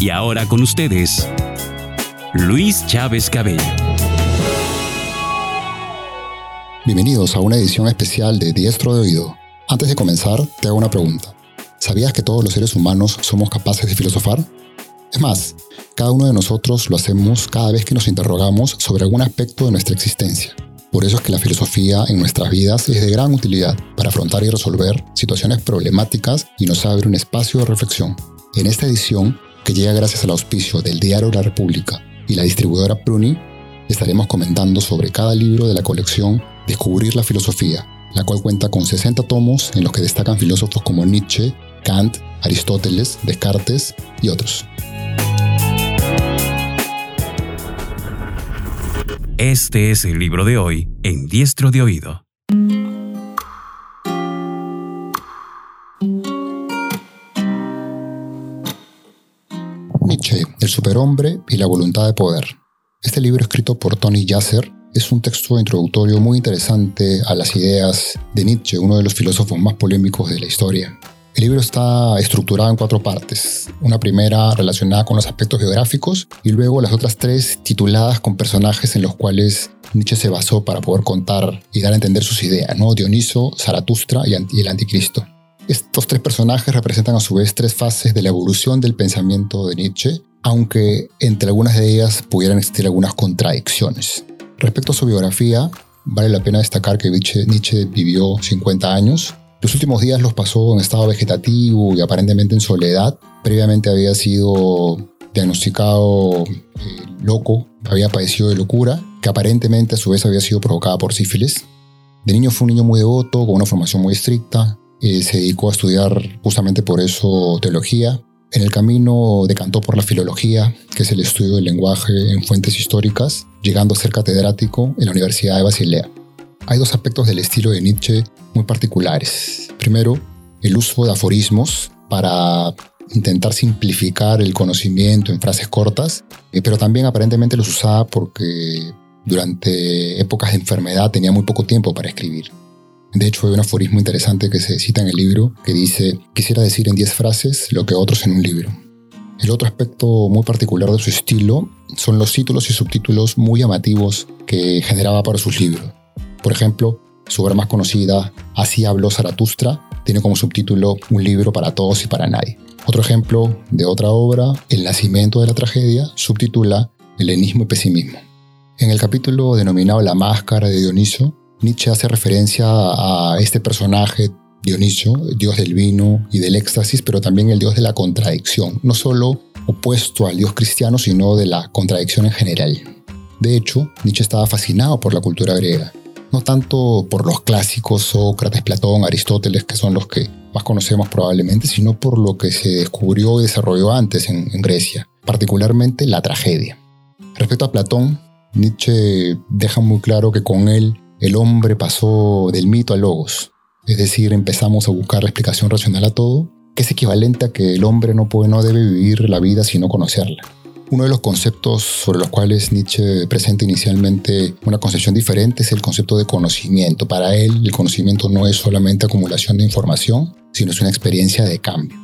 Y ahora con ustedes, Luis Chávez Cabello. Bienvenidos a una edición especial de Diestro de Oído. Antes de comenzar, te hago una pregunta. ¿Sabías que todos los seres humanos somos capaces de filosofar? Es más, cada uno de nosotros lo hacemos cada vez que nos interrogamos sobre algún aspecto de nuestra existencia. Por eso es que la filosofía en nuestras vidas es de gran utilidad para afrontar y resolver situaciones problemáticas y nos abre un espacio de reflexión. En esta edición que llega gracias al auspicio del Diario La República y la distribuidora Pruni, estaremos comentando sobre cada libro de la colección Descubrir la Filosofía, la cual cuenta con 60 tomos en los que destacan filósofos como Nietzsche, Kant, Aristóteles, Descartes y otros. Este es el libro de hoy en Diestro de Oído. Nietzsche, el superhombre y la voluntad de poder. Este libro escrito por Tony Yasser es un texto introductorio muy interesante a las ideas de Nietzsche, uno de los filósofos más polémicos de la historia. El libro está estructurado en cuatro partes. Una primera relacionada con los aspectos geográficos y luego las otras tres tituladas con personajes en los cuales Nietzsche se basó para poder contar y dar a entender sus ideas, ¿no? Dioniso, Zaratustra y el Anticristo. Estos tres personajes representan a su vez tres fases de la evolución del pensamiento de Nietzsche, aunque entre algunas de ellas pudieran existir algunas contradicciones. Respecto a su biografía, vale la pena destacar que Nietzsche vivió 50 años. Los últimos días los pasó en estado vegetativo y aparentemente en soledad. Previamente había sido diagnosticado eh, loco, había padecido de locura, que aparentemente a su vez había sido provocada por sífilis. De niño fue un niño muy devoto, con una formación muy estricta, se dedicó a estudiar justamente por eso teología. En el camino decantó por la filología, que es el estudio del lenguaje en fuentes históricas, llegando a ser catedrático en la Universidad de Basilea. Hay dos aspectos del estilo de Nietzsche muy particulares. Primero, el uso de aforismos para intentar simplificar el conocimiento en frases cortas, eh, pero también aparentemente los usaba porque durante épocas de enfermedad tenía muy poco tiempo para escribir. De hecho, hay un aforismo interesante que se cita en el libro que dice, quisiera decir en 10 frases lo que otros en un libro. El otro aspecto muy particular de su estilo son los títulos y subtítulos muy llamativos que generaba para sus libros. Por ejemplo, su obra más conocida, Así habló Zaratustra, tiene como subtítulo Un libro para todos y para nadie. Otro ejemplo de otra obra, El nacimiento de la tragedia, subtitula El enismo y pesimismo. En el capítulo denominado La máscara de Dioniso, Nietzsche hace referencia a este personaje Dionisio, dios del vino y del éxtasis, pero también el dios de la contradicción, no solo opuesto al dios cristiano, sino de la contradicción en general. De hecho, Nietzsche estaba fascinado por la cultura griega, no tanto por los clásicos Sócrates, Platón, Aristóteles, que son los que más conocemos probablemente, sino por lo que se descubrió y desarrolló antes en, en Grecia, particularmente la tragedia. Respecto a Platón, Nietzsche deja muy claro que con él el hombre pasó del mito al logos, es decir, empezamos a buscar la explicación racional a todo, que es equivalente a que el hombre no, puede, no debe vivir la vida sino conocerla. Uno de los conceptos sobre los cuales Nietzsche presenta inicialmente una concepción diferente es el concepto de conocimiento. Para él, el conocimiento no es solamente acumulación de información, sino es una experiencia de cambio.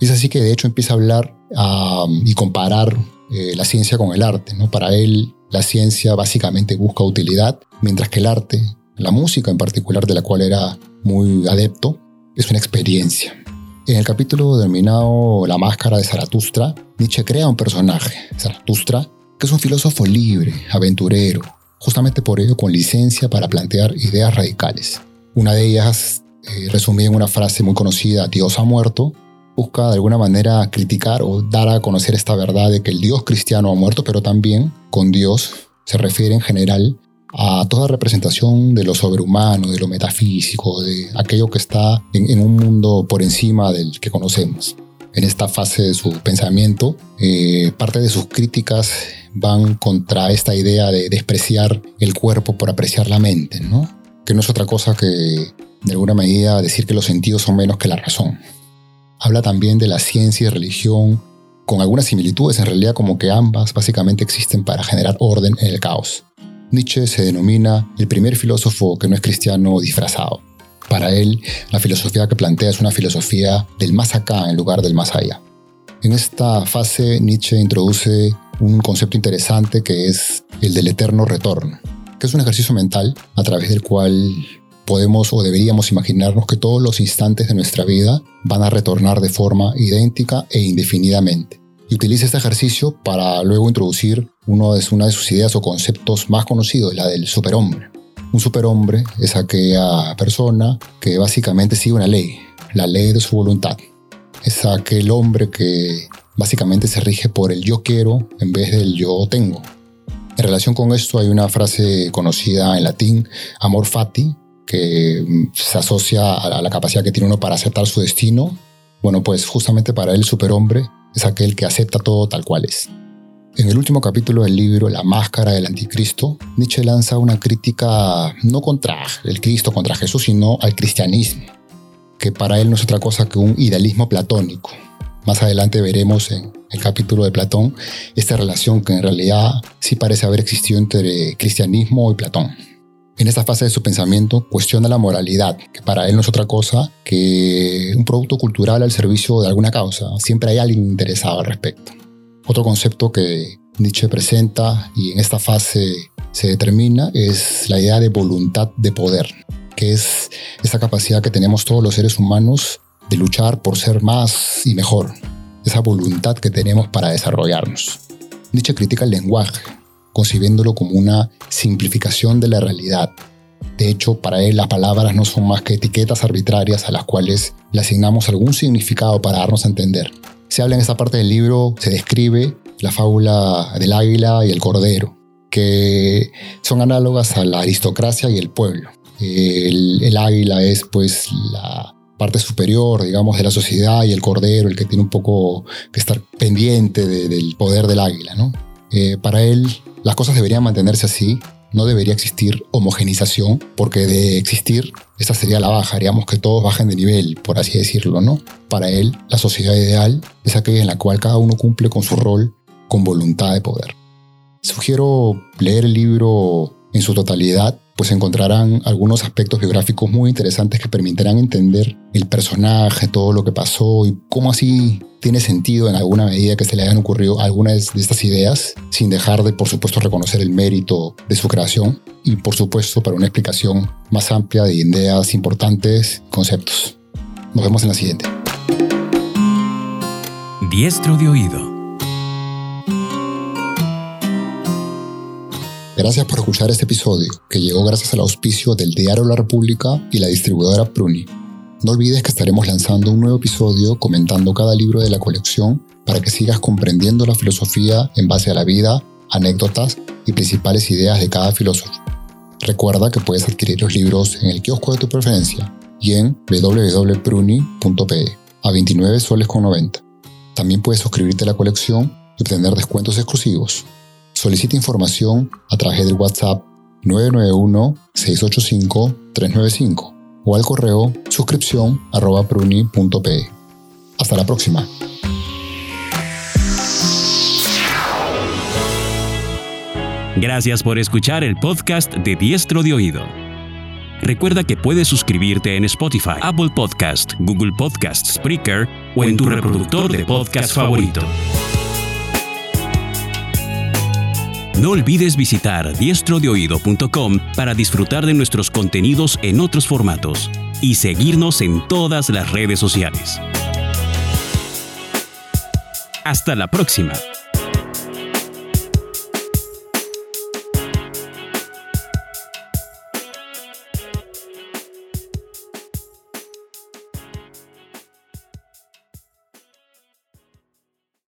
Es así que de hecho empieza a hablar y comparar eh, la ciencia con el arte. ¿no? Para él, la ciencia básicamente busca utilidad, mientras que el arte, la música en particular de la cual era muy adepto, es una experiencia. En el capítulo denominado La máscara de Zaratustra, Nietzsche crea un personaje, Zaratustra, que es un filósofo libre, aventurero, justamente por ello con licencia para plantear ideas radicales. Una de ellas, eh, resumida en una frase muy conocida, Dios ha muerto, busca de alguna manera criticar o dar a conocer esta verdad de que el Dios cristiano ha muerto, pero también con Dios se refiere en general a toda representación de lo sobrehumano, de lo metafísico, de aquello que está en, un mundo por encima del que conocemos. en esta fase de su pensamiento. Eh, parte de sus críticas van contra esta idea de despreciar el cuerpo por apreciar la mente, ¿no? que no es otra cosa que, de alguna medida, decir que los sentidos son menos que la razón. Habla también de la ciencia y religión, con algunas similitudes en realidad como que ambas básicamente existen para generar orden en el caos. Nietzsche se denomina el primer filósofo que no es cristiano disfrazado. Para él, la filosofía que plantea es una filosofía del más acá en lugar del más allá. En esta fase, Nietzsche introduce un concepto interesante que es el del eterno retorno, que es un ejercicio mental a través del cual podemos o deberíamos imaginarnos que todos los instantes de nuestra vida van a retornar de forma idéntica e indefinidamente. Y utiliza este ejercicio para luego introducir uno de, una de sus ideas o conceptos más conocidos, la del superhombre. Un superhombre es aquella persona que básicamente sigue una ley, la ley de su voluntad. Es aquel hombre que básicamente se rige por el yo quiero en vez del yo tengo. En relación con esto hay una frase conocida en latín, amor fati, que se asocia a la capacidad que tiene uno para aceptar su destino. Bueno, pues justamente para él el superhombre es aquel que acepta todo tal cual es. En el último capítulo del libro La máscara del anticristo, Nietzsche lanza una crítica no contra el Cristo, contra Jesús, sino al cristianismo, que para él no es otra cosa que un idealismo platónico. Más adelante veremos en el capítulo de Platón esta relación que en realidad sí parece haber existido entre cristianismo y Platón. En esta fase de su pensamiento cuestiona la moralidad, que para él no es otra cosa que un producto cultural al servicio de alguna causa. Siempre hay alguien interesado al respecto. Otro concepto que Nietzsche presenta y en esta fase se determina es la idea de voluntad de poder, que es esa capacidad que tenemos todos los seres humanos de luchar por ser más y mejor, esa voluntad que tenemos para desarrollarnos. Nietzsche critica el lenguaje, concibiéndolo como una simplificación de la realidad. De hecho, para él las palabras no son más que etiquetas arbitrarias a las cuales le asignamos algún significado para darnos a entender se habla en esta parte del libro, se describe la fábula del águila y el cordero, que son análogas a la aristocracia y el pueblo. El, águila es pues la parte superior, digamos, de la sociedad y el cordero, el que tiene un poco que estar pendiente del poder del águila, ¿no? Eh, para él, las cosas deberían mantenerse así, no debería existir homogenización, porque de existir, esa sería la baja, haríamos que todos bajen de nivel, por así decirlo, ¿no? Para él, la sociedad ideal es aquella en la cual cada uno cumple con su rol con voluntad de poder. Sugiero leer el libro en su totalidad pues encontrarán algunos aspectos biográficos muy interesantes que permitirán entender el personaje, todo lo que pasó y cómo así tiene sentido en alguna medida que se le hayan ocurrido algunas de estas ideas, sin dejar de, por supuesto, reconocer el mérito de su creación y, por supuesto, para una explicación más amplia de ideas importantes, conceptos. Nos vemos en la siguiente. Diestro de oído Gracias por escuchar este episodio, que llegó gracias al auspicio del Diario La República y la distribuidora Pruni. No olvides que estaremos lanzando un nuevo episodio comentando cada libro de la colección para que sigas comprendiendo la filosofía en base a la vida, anécdotas y principales ideas de cada filósofo. Recuerda que puedes adquirir los libros en el kiosco de tu preferencia y en www.pruni.pe a 29 soles con 90. También puedes suscribirte a la colección y obtener descuentos exclusivos. Solicita información a través del WhatsApp 991-685-395 o al correo suscripción arroba pruni.pe. Hasta la próxima. Gracias por escuchar el podcast de Diestro de Oído. Recuerda que puedes suscribirte en Spotify, Apple Podcast, Google Podcast, Spreaker o en tu reproductor de podcast favorito. No olvides visitar diestrodeoído.com para disfrutar de nuestros contenidos en otros formatos y seguirnos en todas las redes sociales. Hasta la próxima.